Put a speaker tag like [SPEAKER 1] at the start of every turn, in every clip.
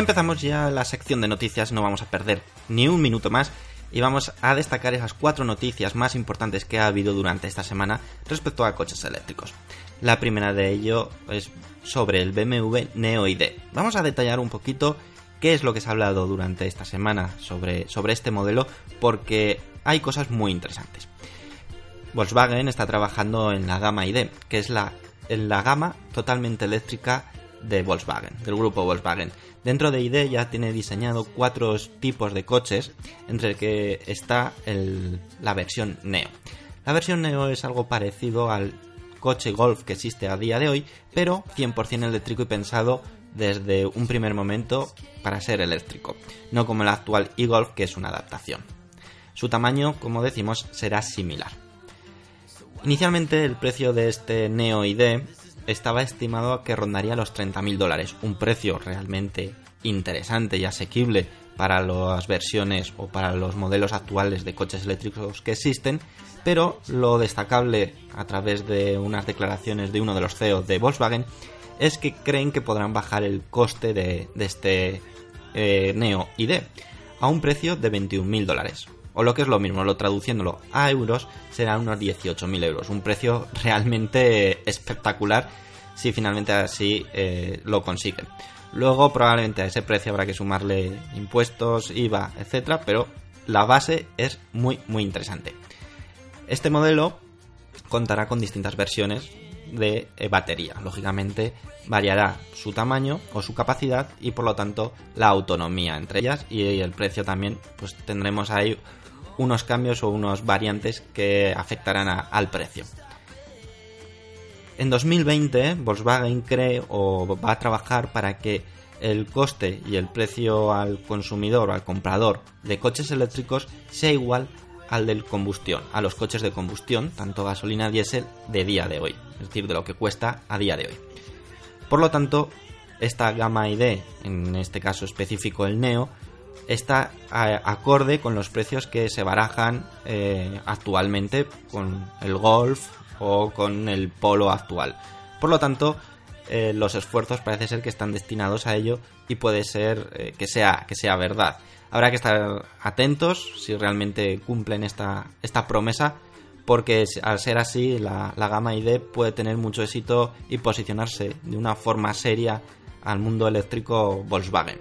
[SPEAKER 1] Empezamos ya la sección de noticias, no vamos a perder ni un minuto más y vamos a destacar esas cuatro noticias más importantes que ha habido durante esta semana respecto a coches eléctricos. La primera de ello es sobre el BMW Neo ID. Vamos a detallar un poquito qué es lo que se ha hablado durante esta semana sobre, sobre este modelo porque hay cosas muy interesantes. Volkswagen está trabajando en la gama ID, que es la, en la gama totalmente eléctrica de Volkswagen, del grupo Volkswagen. Dentro de ID ya tiene diseñado cuatro tipos de coches, entre el que está la versión Neo. La versión Neo es algo parecido al coche Golf que existe a día de hoy, pero 100% eléctrico y pensado desde un primer momento para ser eléctrico, no como el actual e-Golf que es una adaptación. Su tamaño, como decimos, será similar. Inicialmente el precio de este Neo ID estaba estimado que rondaría los 30.000 dólares, un precio realmente interesante y asequible para las versiones o para los modelos actuales de coches eléctricos que existen, pero lo destacable a través de unas declaraciones de uno de los CEOs de Volkswagen es que creen que podrán bajar el coste de, este eh, Neo ID a un precio de 21.000 dólares. O lo que es lo mismo, lo traduciéndolo a euros, serán unos 18.000 euros. Un precio realmente espectacular si finalmente así eh, lo consiguen. Luego probablemente a ese precio habrá que sumarle impuestos, IVA, etcétera, pero la base es muy muy interesante. Este modelo contará con distintas versiones de eh, batería. Lógicamente variará su tamaño o su capacidad y por lo tanto la autonomía entre ellas y el precio también pues tendremos ahí unos cambios o unos variantes que afectarán al precio. En 2020 Volkswagen cree o va a trabajar para que el coste y el precio al consumidor o al comprador de coches eléctricos sea igual al del combustión, a los coches de combustión, tanto gasolina diésel de día de hoy, es decir, de lo que cuesta a día de hoy. Por lo tanto, esta gama ID, en este caso específico el Neo, está acorde con los precios que se barajan eh, actualmente con el Golf o con el Polo actual. Por lo tanto, eh, los esfuerzos parece ser que están destinados a ello y puede ser eh, que, sea, que sea verdad. Habrá que estar atentos si realmente cumplen esta, esta promesa porque al ser así la, la gama ID puede tener mucho éxito y posicionarse de una forma seria al mundo eléctrico Volkswagen.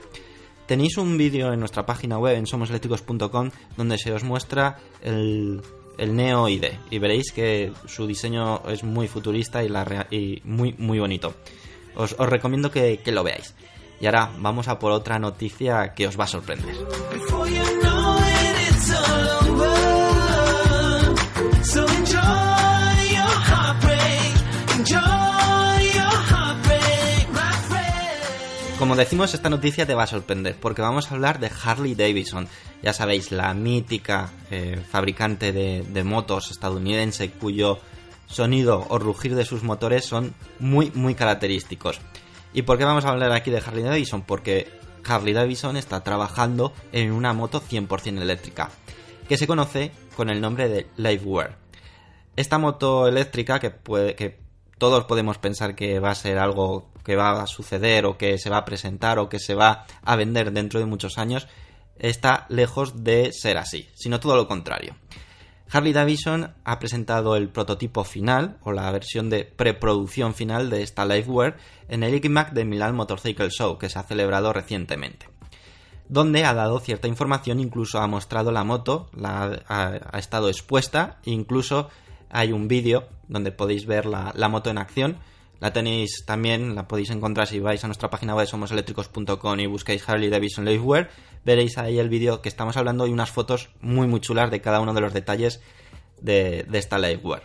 [SPEAKER 1] Tenéis un vídeo en nuestra página web en somoseléctricos.com donde se os muestra el, Neo ID y veréis que su diseño es muy futurista y, la, y muy, muy bonito. Os, recomiendo que lo veáis. Y ahora vamos a por otra noticia que os va a sorprender. Como decimos, esta noticia te va a sorprender porque vamos a hablar de Harley Davidson. Ya sabéis, la mítica eh, fabricante de, motos estadounidense cuyo sonido o rugir de sus motores son muy, muy característicos. ¿Y por qué vamos a hablar aquí de Harley Davidson? Porque Harley Davidson está trabajando en una moto 100% eléctrica, que se conoce con el nombre de Liveware. Esta moto eléctrica que, todos podemos pensar que va a ser algo que va a suceder o que se va a presentar o que se va a vender dentro de muchos años está lejos de ser así, sino todo lo contrario. Harley Davidson ha presentado el prototipo final o la versión de preproducción final de esta Liveware en el ICMAC de Milan Motorcycle Show que se ha celebrado recientemente donde ha dado cierta información, incluso ha mostrado la moto, la, ha, estado expuesta, incluso hay un vídeo donde podéis ver la, moto en acción. La tenéis también, la podéis encontrar si vais a nuestra página web somoseléctricos.com y buscáis Harley Davidson Liveware. Veréis ahí el vídeo que estamos hablando y unas fotos muy muy chulas de cada uno de los detalles de, de esta Liveware.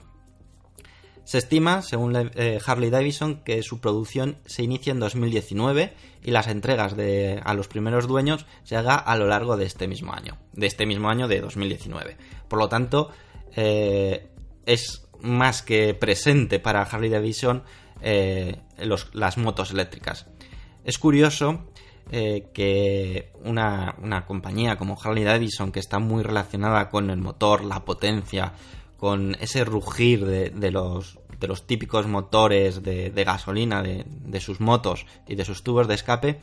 [SPEAKER 1] Se estima, según eh, Harley Davidson, que su producción se inicia en 2019 y las entregas de, a los primeros dueños se haga a lo largo de este mismo año, de este mismo año de 2019. Por lo tanto, eh, es más que presente para Harley Davidson eh, las motos eléctricas. Es curioso que una, compañía como Harley Davidson, que está muy relacionada con el motor, la potencia, con ese rugir de, los, de los típicos motores de, gasolina de, sus motos y de sus tubos de escape,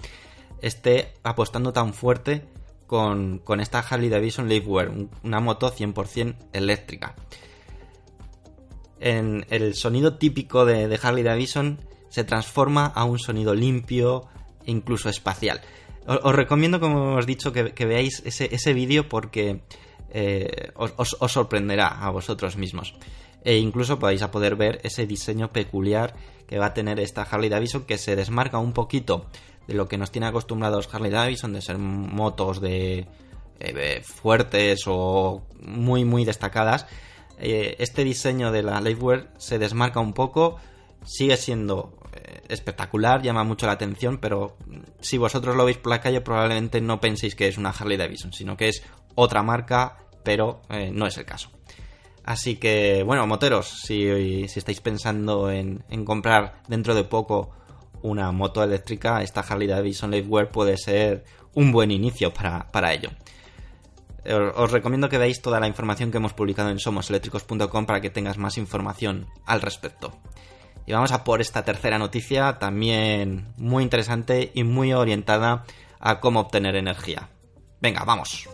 [SPEAKER 1] esté apostando tan fuerte con, esta Harley Davidson Liveware, una moto 100% eléctrica. El sonido típico de, Harley Davidson se transforma a un sonido limpio e incluso espacial. Os, recomiendo, como hemos dicho, que, veáis ese, ese vídeo porque eh, os, sorprenderá a vosotros mismos. E incluso vais a poder ver ese diseño peculiar que va a tener esta Harley Davidson que se desmarca un poquito de lo que nos tiene acostumbrados Harley Davidson de ser motos de eh, fuertes o muy muy destacadas. Eh, este diseño de la Liveware se desmarca un poco, sigue siendo espectacular, llama mucho la atención, pero si vosotros lo veis por la calle probablemente no penséis que es una Harley Davidson, sino que es otra marca pero eh, no es el caso. Así que, bueno, moteros, si, si estáis pensando en, comprar dentro de poco una moto eléctrica, esta Harley Davidson Liveware puede ser un buen inicio para, ello. Os, recomiendo que veáis toda la información que hemos publicado en somoseléctricos.com para que tengas más información al respecto. Y vamos a por esta tercera noticia, también muy interesante y muy orientada a cómo obtener energía. Venga, vamos.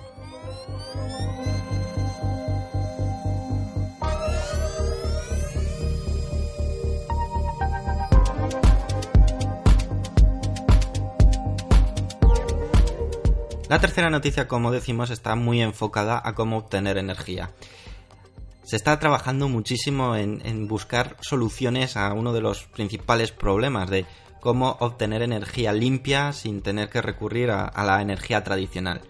[SPEAKER 1] La tercera noticia, como decimos, está muy enfocada a cómo obtener energía. Se está trabajando muchísimo en, buscar soluciones a uno de los principales problemas de cómo obtener energía limpia sin tener que recurrir a, la energía tradicional.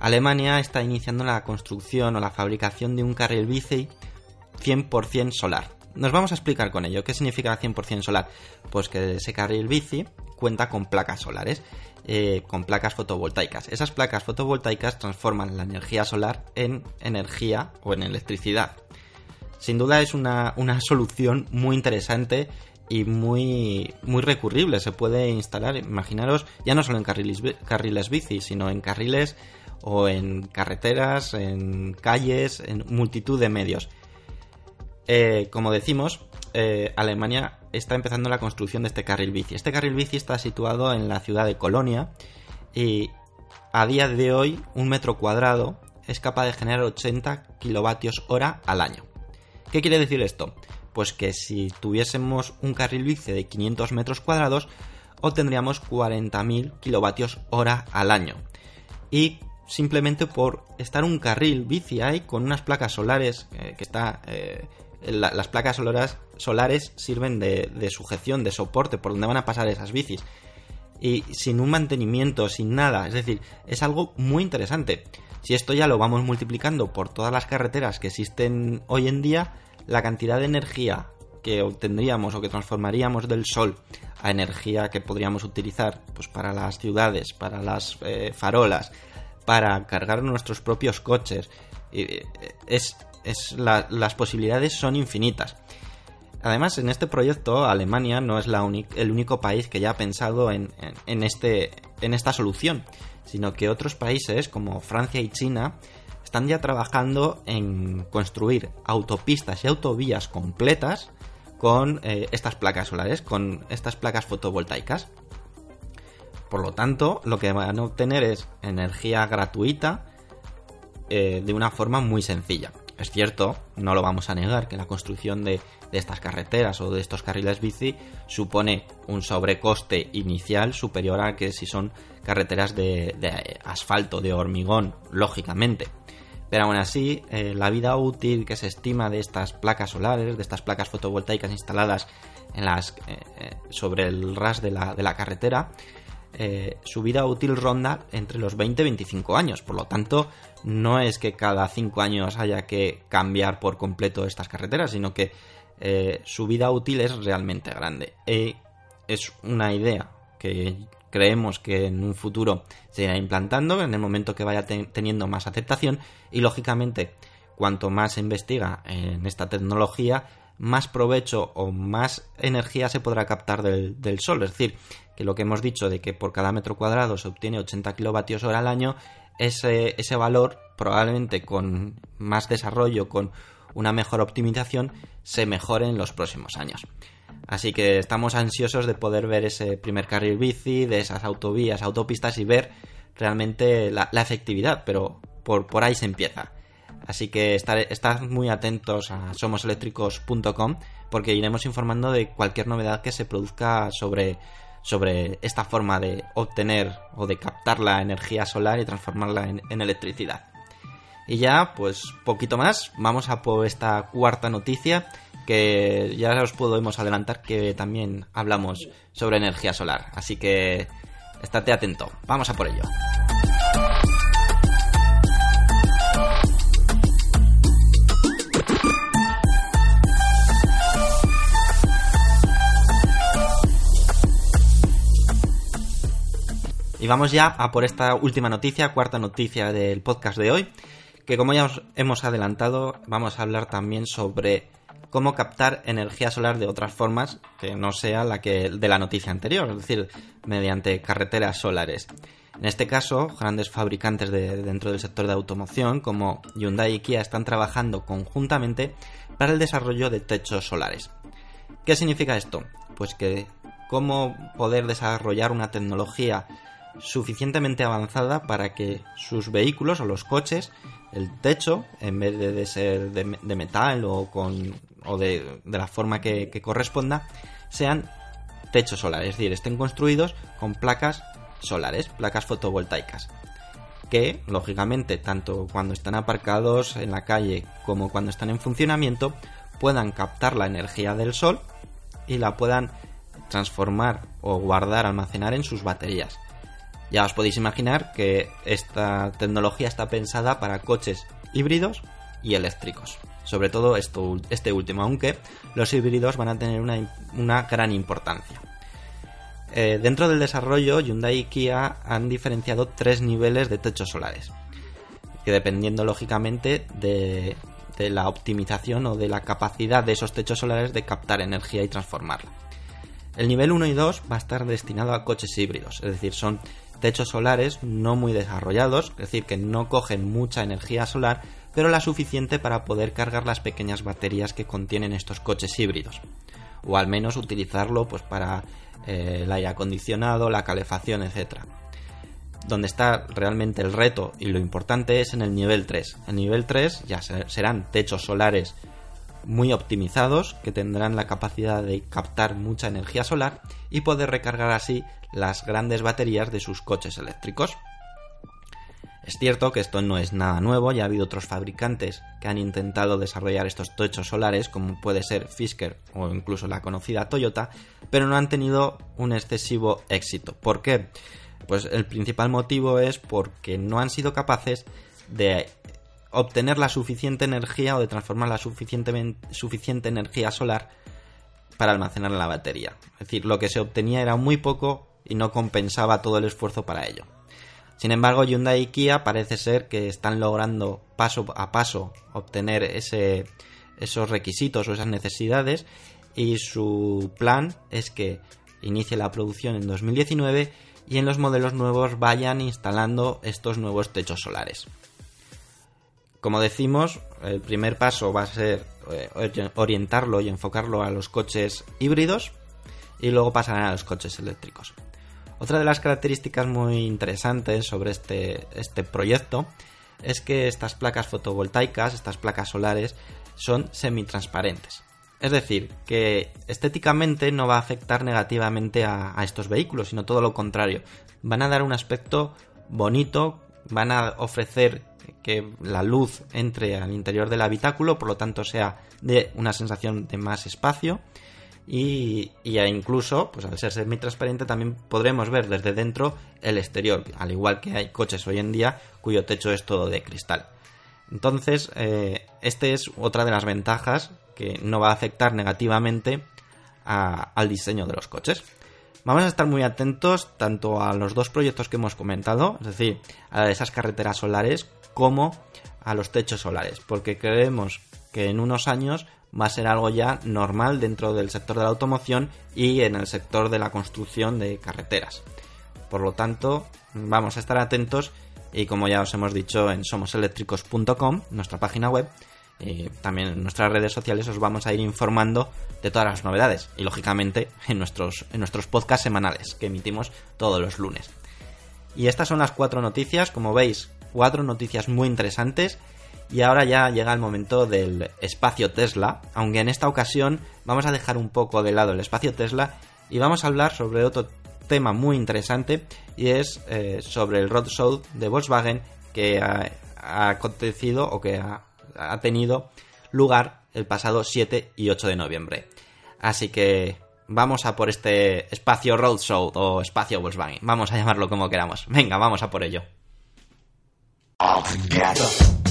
[SPEAKER 1] Alemania está iniciando la construcción o la fabricación de un carril bici 100% solar. Nos vamos a explicar con ello. ¿Qué significa 100% solar? Pues que ese carril bici cuenta con placas solares eh, con placas fotovoltaicas. Esas placas fotovoltaicas transforman la energía solar en energía o en electricidad. Sin duda es una, solución muy interesante y muy, muy recurrible. Se puede instalar, imaginaros, ya no solo en carriles, carriles bici, sino en carriles o en carreteras, en calles, en multitud de medios. Eh, como decimos, eh, Alemania está empezando la construcción de este carril bici. Este carril bici está situado en la ciudad de Colonia y a día de hoy un metro cuadrado es capaz de generar 80 kilovatios hora al año. ¿Qué quiere decir esto? Pues que si tuviésemos un carril bici de 500 metros cuadrados obtendríamos 40.000 kilovatios hora al año. Y simplemente por estar un carril bici ahí con unas placas solares eh, que está las placas solares, sirven de, sujeción, de soporte, por donde van a pasar esas bicis. Y sin un mantenimiento, sin nada. Es decir, es algo muy interesante. Si esto ya lo vamos multiplicando por todas las carreteras que existen hoy en día, la cantidad de energía que obtendríamos o que transformaríamos del sol a energía que podríamos utilizar pues, para las ciudades, para las eh, farolas, para cargar nuestros propios coches, eh, las posibilidades son infinitas. Además, en este proyecto, Alemania no es el único país que ya ha pensado en, este, en esta solución, sino que otros países como Francia y China están ya trabajando en construir autopistas y autovías completas con eh, estas placas solares, con estas placas fotovoltaicas. Por lo tanto, lo que van a obtener es energía gratuita eh, de una forma muy sencilla. Es cierto, no lo vamos a negar, que la construcción de, estas carreteras o de estos carriles bici supone un sobrecoste inicial superior a que si son carreteras de, asfalto, de hormigón, lógicamente. Pero aún así, eh, la vida útil que se estima de estas placas solares, de estas placas fotovoltaicas instaladas eh, eh, sobre el ras de la carretera, eh, su vida útil ronda entre los 20 y 25 años. Por lo tanto, no es que cada 5 años haya que cambiar por completo estas carreteras, sino que eh, su vida útil es realmente grande. es una idea que creemos que en un futuro se irá implantando en el momento que vaya teniendo más aceptación y lógicamente cuanto más se investiga en esta tecnología más provecho o más energía se podrá captar del, del sol. Es decir, que lo que hemos dicho de que por cada metro cuadrado se obtiene 80 kilovatios hora al año, ese, ese valor probablemente con más desarrollo, con una mejor optimización, se mejore en los próximos años. Así que estamos ansiosos de poder ver ese primer carril bici, de esas autovías, autopistas y ver realmente la, efectividad, pero por, por ahí se empieza. Así que estad muy atentos a somoseléctricos.com porque iremos informando de cualquier novedad que se produzca sobre, sobre esta forma de obtener o de captar la energía solar y transformarla en, electricidad. Y ya, pues poquito más, vamos a por esta cuarta noticia que ya os podemos adelantar que también hablamos sobre energía solar. Así que estate atento, vamos a por ello. Y vamos ya a por esta última noticia, cuarta noticia del podcast de hoy, que como ya os hemos adelantado, vamos a hablar también sobre cómo captar energía solar de otras formas que no sea la que de la noticia anterior, es decir, mediante carreteras solares. En este caso, grandes fabricantes de, dentro del sector de automoción como Hyundai y Kia están trabajando conjuntamente para el desarrollo de techos solares. ¿Qué significa esto? Pues que cómo poder desarrollar una tecnología suficientemente avanzada para que sus vehículos o los coches, el techo, en vez de, ser de, metal o, con, o de, la forma que, corresponda, sean techos solares, es decir, estén construidos con placas solares, placas fotovoltaicas, que lógicamente tanto cuando están aparcados en la calle como cuando están en funcionamiento puedan captar la energía del sol y la puedan transformar o guardar, almacenar en sus baterías. Ya os podéis imaginar que esta tecnología está pensada para coches híbridos y eléctricos. Sobre todo este último, aunque los híbridos van a tener una, gran importancia. Eh, dentro del desarrollo, Hyundai y Kia han diferenciado tres niveles de techos solares, que dependiendo lógicamente de, de la optimización o de la capacidad de esos techos solares de captar energía y transformarla. El nivel 1 y 2 va a estar destinado a coches híbridos, es decir, son techos solares no muy desarrollados, es decir, que no cogen mucha energía solar, pero la suficiente para poder cargar las pequeñas baterías que contienen estos coches híbridos. O al menos utilizarlo pues, para eh, el aire acondicionado, la calefacción, etc. Donde está realmente el reto y lo importante es en el nivel 3. El nivel 3 ya serán techos solares muy optimizados que tendrán la capacidad de captar mucha energía solar y poder recargar así las grandes baterías de sus coches eléctricos. Es cierto que esto no es nada nuevo, ya ha habido otros fabricantes que han intentado desarrollar estos techos solares, como puede ser Fisker o incluso la conocida Toyota, pero no han tenido un excesivo éxito. ¿Por qué? Pues el principal motivo es porque no han sido capaces de obtener la suficiente energía o de transformar la suficiente, energía solar para almacenar la batería. Es decir, lo que se obtenía era muy poco y no compensaba todo el esfuerzo para ello. Sin embargo, Hyundai y Kia parece ser que están logrando paso a paso obtener esos requisitos o esas necesidades y su plan es que inicie la producción en 2019 y en los modelos nuevos vayan instalando estos nuevos techos solares. Como decimos, el primer paso va a ser eh, orientarlo y enfocarlo a los coches híbridos y luego pasarán a los coches eléctricos. Otra de las características muy interesantes sobre este, este proyecto es que estas placas fotovoltaicas, estas placas solares, son semitransparentes. Es decir, que estéticamente no va a afectar negativamente a, estos vehículos, sino todo lo contrario. Van a dar un aspecto bonito, van a ofrecer que la luz entre al interior del habitáculo, por lo tanto sea de una sensación de más espacio y, incluso, pues al ser semi-transparente también podremos ver desde dentro el exterior, al igual que hay coches hoy en día cuyo techo es todo de cristal. Entonces, eh, esta es otra de las ventajas que no va a afectar negativamente al diseño de los coches. Vamos a estar muy atentos tanto a los dos proyectos que hemos comentado, es decir, a esas carreteras solares, como a los techos solares, porque creemos que en unos años va a ser algo ya normal dentro del sector de la automoción y en el sector de la construcción de carreteras. Por lo tanto, vamos a estar atentos y como ya os hemos dicho en somoseléctricos.com, nuestra página web, y también en nuestras redes sociales os vamos a ir informando de todas las novedades y lógicamente en nuestros, en nuestros podcasts semanales que emitimos todos los lunes. Y estas son las cuatro noticias, como veis, cuatro noticias muy interesantes y ahora ya llega el momento del espacio Tesla, aunque en esta ocasión vamos a dejar un poco de lado el espacio Tesla y vamos a hablar sobre otro tema muy interesante y es eh, sobre el roadshow de Volkswagen que ha, acontecido o que ha, ha, tenido lugar el pasado 7 y 8 de noviembre. Así que vamos a por este espacio roadshow o espacio Volkswagen, vamos a llamarlo como queramos. Venga, vamos a por ello. all together.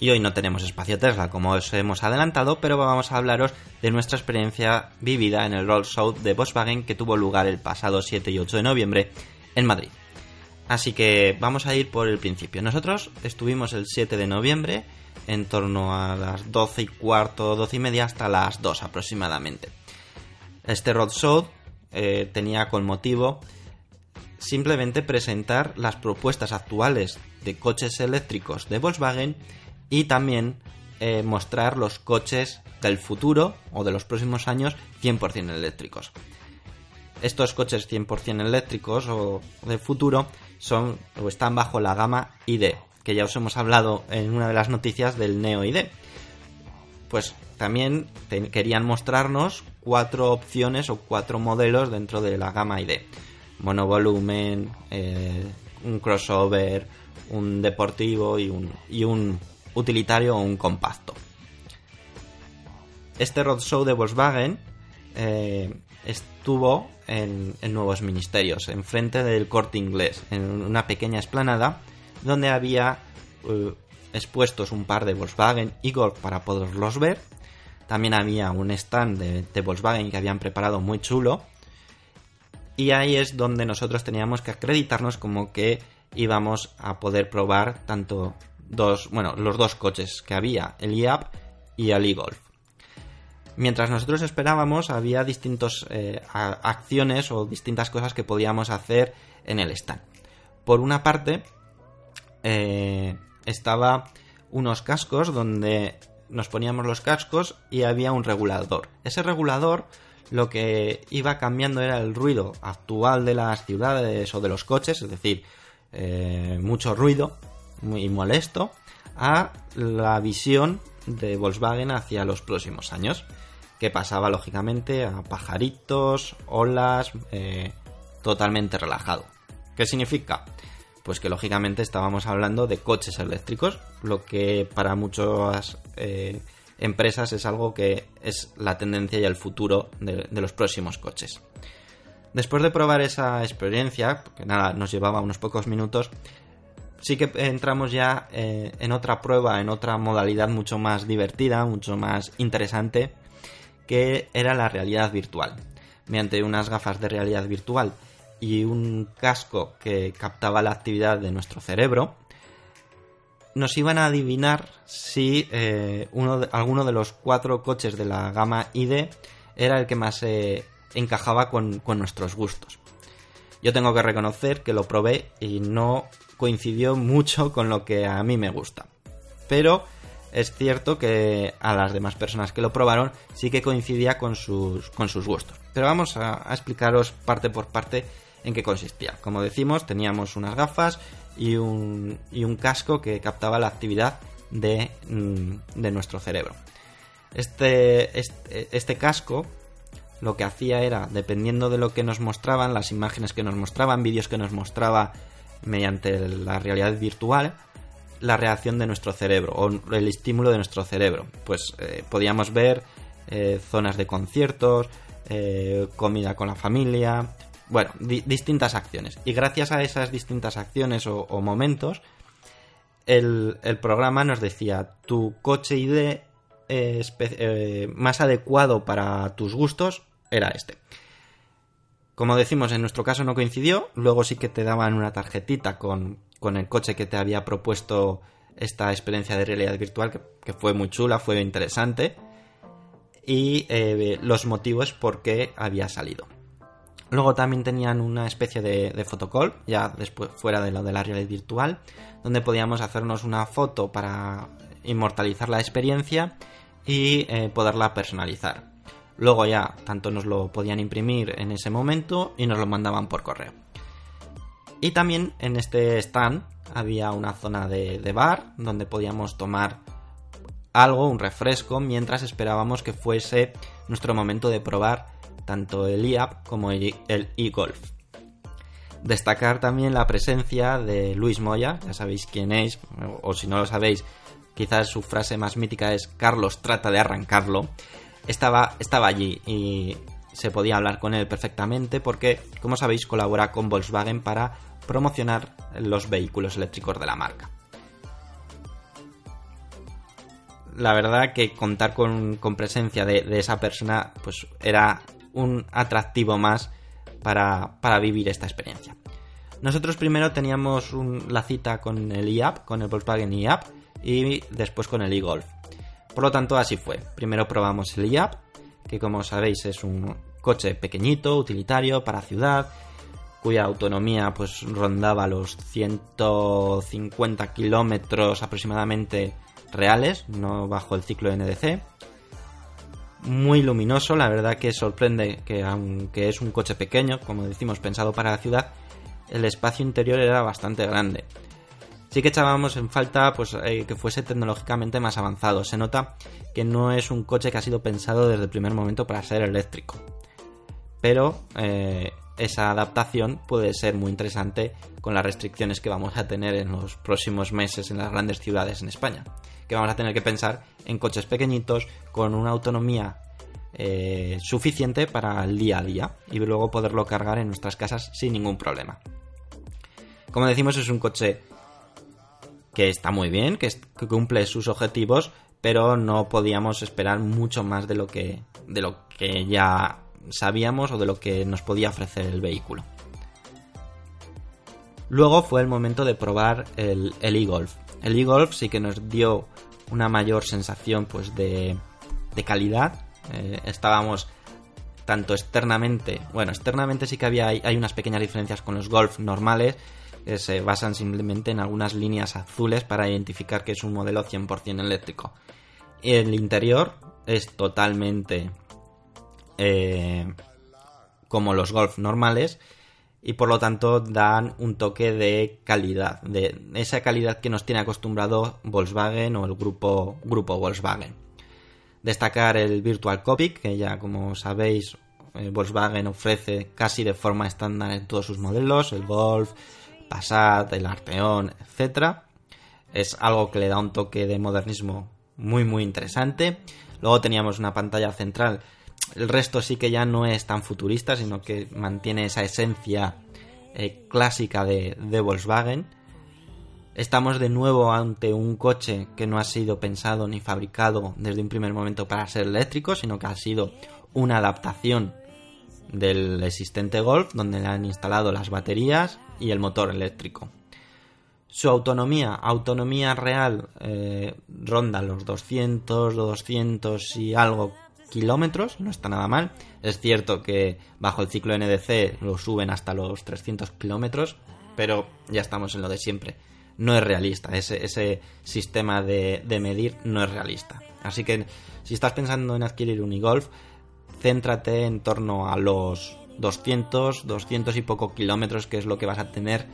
[SPEAKER 1] Y hoy no tenemos espacio Tesla, como os hemos adelantado, pero vamos a hablaros de nuestra experiencia vivida en el Roadshow de Volkswagen que tuvo lugar el pasado 7 y 8 de noviembre en Madrid. Así que vamos a ir por el principio. Nosotros estuvimos el 7 de noviembre en torno a las 12 y cuarto, 12 y media hasta las 2 aproximadamente. Este Roadshow eh, tenía con motivo simplemente presentar las propuestas actuales de coches eléctricos de Volkswagen y también eh, mostrar los coches del futuro o de los próximos años 100% eléctricos. Estos coches 100% eléctricos o del futuro son o están bajo la gama ID, que ya os hemos hablado en una de las noticias del Neo ID. Pues también querían mostrarnos cuatro opciones o cuatro modelos dentro de la gama ID. Monovolumen, eh, un crossover, un deportivo y un, y un utilitario o un compacto. Este roadshow de Volkswagen eh, estuvo en, nuevos ministerios, enfrente del corte inglés, en una pequeña esplanada donde había eh, expuestos un par de Volkswagen y Golf para poderlos ver. También había un stand de, de Volkswagen que habían preparado muy chulo. Y ahí es donde nosotros teníamos que acreditarnos como que íbamos a poder probar tanto dos, bueno, los dos coches que había, el IAP y el e-Golf. Mientras nosotros esperábamos, había distintas eh, acciones o distintas cosas que podíamos hacer en el stand. Por una parte, eh, estaba unos cascos donde nos poníamos los cascos y había un regulador. Ese regulador lo que iba cambiando era el ruido actual de las ciudades o de los coches, es decir, eh, mucho ruido muy molesto a la visión de Volkswagen hacia los próximos años, que pasaba lógicamente a pajaritos, olas, eh, totalmente relajado. ¿Qué significa? Pues que lógicamente estábamos hablando de coches eléctricos, lo que para muchas eh, empresas es algo que es la tendencia y el futuro de, de los próximos coches. Después de probar esa experiencia, que nada, nos llevaba unos pocos minutos, sí que entramos ya eh, en otra prueba, en otra modalidad mucho más divertida, mucho más interesante, que era la realidad virtual. Mediante unas gafas de realidad virtual y un casco que captaba la actividad de nuestro cerebro, nos iban a adivinar si eh, uno alguno de los cuatro coches de la gama ID era el que más eh, encajaba con, nuestros gustos. Yo tengo que reconocer que lo probé y no coincidió mucho con lo que a mí me gusta. Pero es cierto que a las demás personas que lo probaron sí que coincidía con sus, gustos. Pero vamos a explicaros parte por parte en qué consistía. Como decimos, teníamos unas gafas y un, casco que captaba la actividad de, mm, nuestro cerebro. Este, este, este, casco lo que hacía era, dependiendo de lo que nos mostraban, las imágenes que nos mostraban, vídeos que nos mostraba mediante la realidad virtual, la reacción de nuestro cerebro o el estímulo de nuestro cerebro. Pues eh, podíamos ver eh, zonas de conciertos, eh, comida con la familia, bueno, distintas acciones. Y gracias a esas distintas acciones o, momentos, el, programa nos decía, tu coche ID más adecuado para tus gustos era este. Como decimos, en nuestro caso no coincidió, luego sí que te daban una tarjetita con, el coche que te había propuesto esta experiencia de realidad virtual, que, fue muy chula, fue interesante, y eh, los motivos por qué había salido. Luego también tenían una especie de, de fotocall, ya después fuera de lo de la realidad virtual, donde podíamos hacernos una foto para inmortalizar la experiencia y eh, poderla personalizar. Luego ya tanto nos lo podían imprimir en ese momento y nos lo mandaban por correo. Y también en este stand había una zona de, bar donde podíamos tomar algo, un refresco, mientras esperábamos que fuese nuestro momento de probar tanto el IAP como el eGolf. Destacar también la presencia de Luis Moya, ya sabéis quién es, o si no lo sabéis, quizás su frase más mítica es Carlos trata de arrancarlo. Estaba, estaba allí y se podía hablar con él perfectamente porque, como sabéis, colabora con Volkswagen para promocionar los vehículos eléctricos de la marca. La verdad que contar con, presencia de, esa persona pues era un atractivo más para, vivir esta experiencia. Nosotros primero teníamos la cita con el IAP, con el Volkswagen IAP, y después con el eGolf. Por lo tanto, así fue. Primero probamos el IAP, que como sabéis es un coche pequeñito, utilitario, para ciudad, cuya autonomía pues rondaba los 150 kilómetros aproximadamente reales, no bajo el ciclo NDC muy luminoso, la verdad que sorprende que aunque es un coche pequeño, como decimos, pensado para la ciudad, el espacio interior era bastante grande. Sí que echábamos en falta pues, eh, que fuese tecnológicamente más avanzado. Se nota que no es un coche que ha sido pensado desde el primer momento para ser eléctrico. Pero eh, esa adaptación puede ser muy interesante con las restricciones que vamos a tener en los próximos meses en las grandes ciudades en España que vamos a tener que pensar en coches pequeñitos con una autonomía eh, suficiente para el día a día y luego poderlo cargar en nuestras casas sin ningún problema. Como decimos, es un coche que está muy bien, que, cumple sus objetivos, pero no podíamos esperar mucho más de lo que, de lo que ya sabíamos o de lo que nos podía ofrecer el vehículo. Luego fue el momento de probar el e-Golf. El e-Golf sí que nos dio una mayor sensación pues de, de calidad. Eh, estábamos tanto externamente, bueno, externamente sí que había hay, unas pequeñas diferencias con los Golf normales se basan simplemente en algunas líneas azules para identificar que es un modelo 100% eléctrico. El interior es totalmente eh, como los Golf normales y por lo tanto dan un toque de calidad, de esa calidad que nos tiene acostumbrado Volkswagen o el grupo, grupo Volkswagen. Destacar el Virtual Cockpit, que ya como sabéis eh, Volkswagen ofrece casi de forma estándar en todos sus modelos, el Golf, Passat, el Arteon, etc. Es algo que le da un toque de modernismo muy muy interesante. Luego teníamos una pantalla central el resto sí que ya no es tan futurista, sino que mantiene esa esencia eh, clásica de, Volkswagen. Estamos de nuevo ante un coche que no ha sido pensado ni fabricado desde un primer momento para ser eléctrico, sino que ha sido una adaptación del existente Golf, donde le han instalado las baterías y el motor eléctrico. Su autonomía, autonomía real, eh, ronda los 200, 200 y algo kilómetros, no está nada mal. Es cierto que bajo el ciclo NDC lo suben hasta los 300 kilómetros, pero ya estamos en lo de siempre. No es realista, ese, sistema de, de medir no es realista. Así que si estás pensando en adquirir un e-Golf, céntrate en torno a los 200, 200 y poco kilómetros, que es lo que vas a tener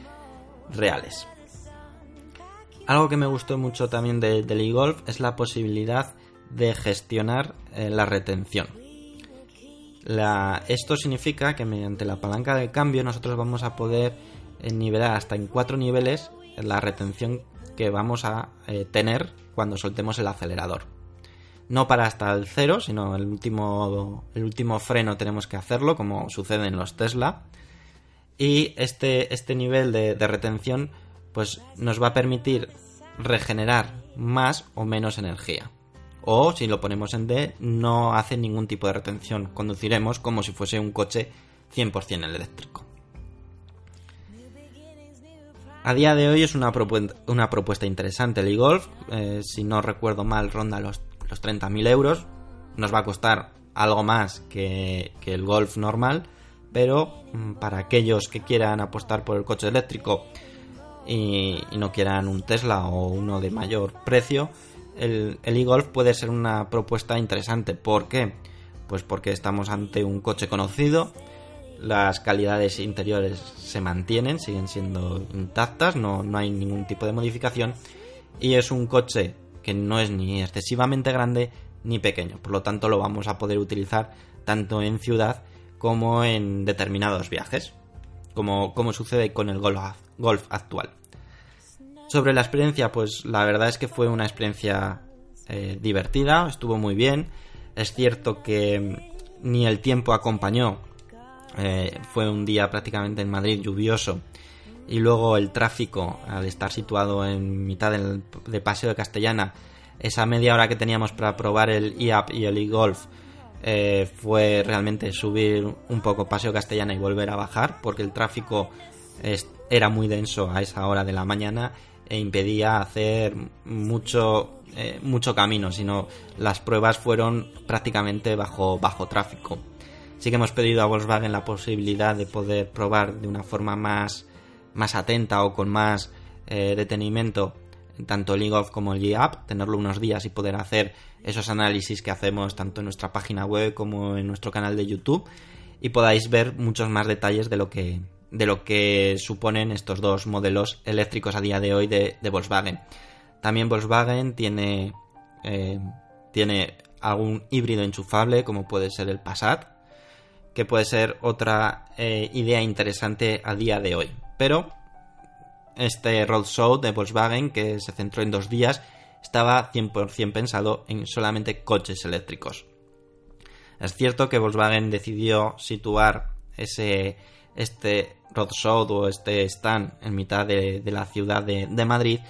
[SPEAKER 1] reales. Algo que me gustó mucho también del e-golf es la posibilidad de gestionar eh, la retención. esto significa que mediante la palanca de cambio nosotros vamos a poder eh, nivelar hasta en cuatro niveles la retención que vamos a eh, tener cuando soltemos el acelerador. No para hasta el cero, sino el último, el último freno tenemos que hacerlo, como sucede en los Tesla. Y este, este nivel de retención pues nos va a permitir regenerar más o menos energía. O si lo ponemos en D, no hace ningún tipo de retención. Conduciremos como si fuese un coche 100% eléctrico. A día de hoy es una, propuesta interesante el e-Golf. Eh, si no recuerdo mal, ronda los, los 30.000 euros. Nos va a costar algo más que, el Golf normal. Pero mm, para aquellos que quieran apostar por el coche eléctrico y, no quieran un Tesla o uno de mayor precio, el, el e-Golf puede ser una propuesta interesante. ¿Por qué? Pues porque estamos ante un coche conocido, las calidades interiores se mantienen, siguen siendo intactas, no, no hay ningún tipo de modificación y es un coche que no es ni excesivamente grande ni pequeño, por lo tanto lo vamos a poder utilizar tanto en ciudad como en determinados viajes, como, como sucede con el Golf, actual. Sobre la experiencia, pues la verdad es que fue una experiencia eh, divertida, estuvo muy bien. Es cierto que ni el tiempo acompañó, eh, fue un día prácticamente en Madrid lluvioso y luego el tráfico, al estar situado en mitad del, de Paseo de Castellana, esa media hora que teníamos para probar el e-App y el e-Golf eh, fue realmente subir un poco Paseo Castellana y volver a bajar porque el tráfico era muy denso a esa hora de la mañana e impedía hacer mucho, eh, mucho camino, sino las pruebas fueron prácticamente bajo, bajo tráfico. Sí que hemos pedido a Volkswagen la posibilidad de poder probar de una forma más, más atenta o con más eh, detenimiento tanto el e como el G-App, tenerlo unos días y poder hacer esos análisis que hacemos tanto en nuestra página web como en nuestro canal de YouTube y podáis ver muchos más detalles de lo que, de lo que suponen estos dos modelos eléctricos a día de hoy de, Volkswagen. También Volkswagen tiene, eh, tiene algún híbrido enchufable como puede ser el Passat, que puede ser otra eh, idea interesante a día de hoy. Pero este roadshow de Volkswagen, que se centró en dos días, estaba 100% pensado en solamente coches eléctricos. Es cierto que Volkswagen decidió situar ese, este roadshow o este stand en mitad de, la ciudad de, Madrid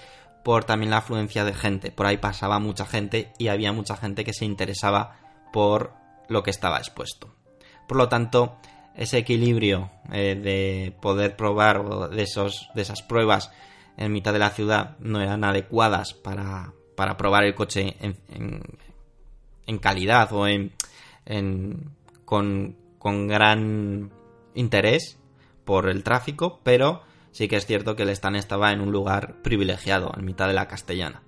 [SPEAKER 1] por también la afluencia de gente. Por ahí pasaba mucha gente y había mucha gente que se interesaba por lo que estaba expuesto. Por lo tanto, ese equilibrio eh, de poder probar de, esos, de esas pruebas en mitad de la ciudad no eran adecuadas para, para probar el coche en, en, calidad o en, con, con gran interés por el tráfico, pero sí que es cierto que el stand estaba en un lugar privilegiado, en mitad de la castellana.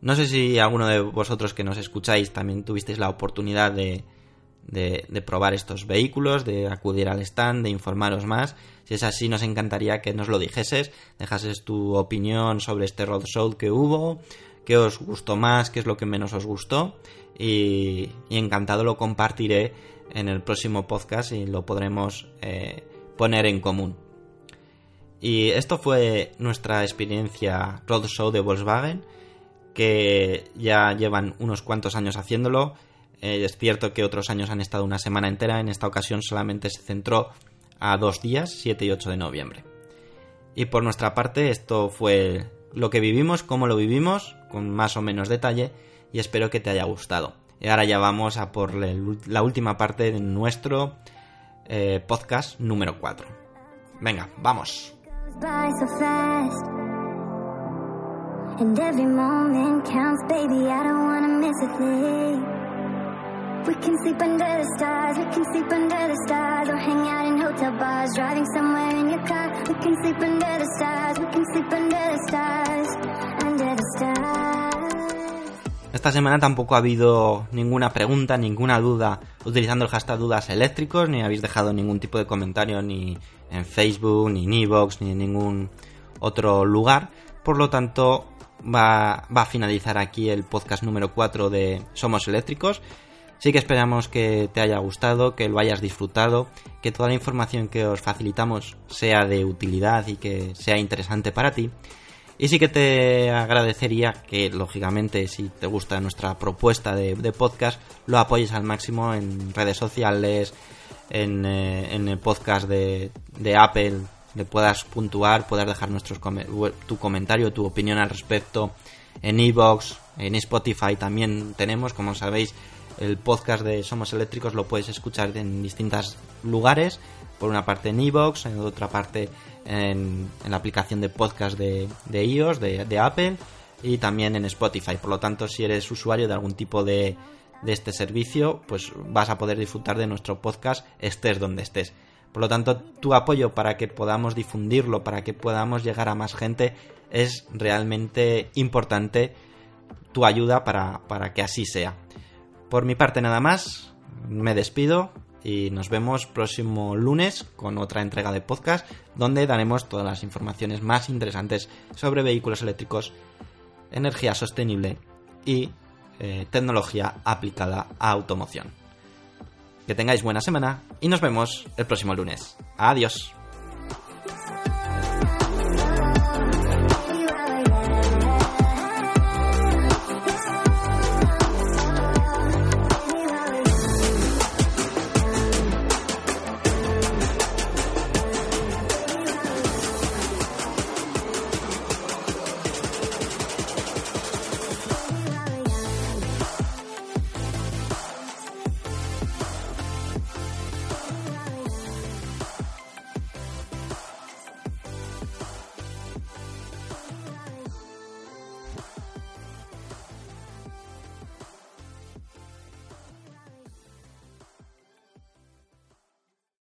[SPEAKER 1] No sé si alguno de vosotros que nos escucháis también tuvisteis la oportunidad de, de, probar estos vehículos, de acudir al stand, de informaros más. Si es así, nos encantaría que nos lo dijeses, dejases tu opinión sobre este roadshow que hubo, qué os gustó más, qué es lo que menos os gustó y encantado lo compartiré en el próximo podcast y lo podremos eh, poner en común. Y esto fue nuestra experiencia Roadshow de Volkswagen, que ya llevan unos cuantos años haciéndolo. Eh, es cierto que otros años han estado una semana entera, en esta ocasión solamente se centró a dos días, 7 y 8 de noviembre. Y por nuestra parte esto fue lo que vivimos, cómo lo vivimos, con más o menos detalle, y espero que te haya gustado. Y ahora ya vamos a por la última parte de nuestro eh, podcast número 4. Venga, vamos. We can sleep under the stars, we can sleep under the stars, or hang out in hotel bars, driving somewhere in your car. We can sleep under the stars, we can sleep under the stars, under the stars. Esta semana tampoco ha habido ninguna pregunta, ninguna duda utilizando el hashtag dudas eléctricos, ni habéis dejado ningún tipo de comentario ni en Facebook, ni en Evox, ni en ningún otro lugar. Por lo tanto, va, va a finalizar aquí el podcast número 4 de Somos Eléctricos. Sí que esperamos que te haya gustado, que lo hayas disfrutado, que toda la información que os facilitamos sea de utilidad y que sea interesante para ti. Y sí que te agradecería que, lógicamente, si te gusta nuestra propuesta de, podcast, lo apoyes al máximo en redes sociales, en, eh, el podcast de, Apple, le puedas puntuar, puedas dejar nuestros tu comentario, tu opinión al respecto en Evox, en Spotify también tenemos, como sabéis, el podcast de Somos Eléctricos lo puedes escuchar en distintos lugares, por una parte en Evox, en otra parte en, la aplicación de podcast de, iOS, de, de, Apple y también en Spotify. Por lo tanto, si eres usuario de algún tipo de, de este servicio, pues vas a poder disfrutar de nuestro podcast estés donde estés. Por lo tanto, tu apoyo para que podamos difundirlo, para que podamos llegar a más gente, es realmente importante tu ayuda para, para que así sea. Por mi parte nada más, me despido y nos vemos próximo lunes con otra entrega de podcast donde daremos todas las informaciones más interesantes sobre vehículos eléctricos, energía sostenible y eh, tecnología aplicada a automoción. Que tengáis buena semana y nos vemos el próximo lunes. Adiós.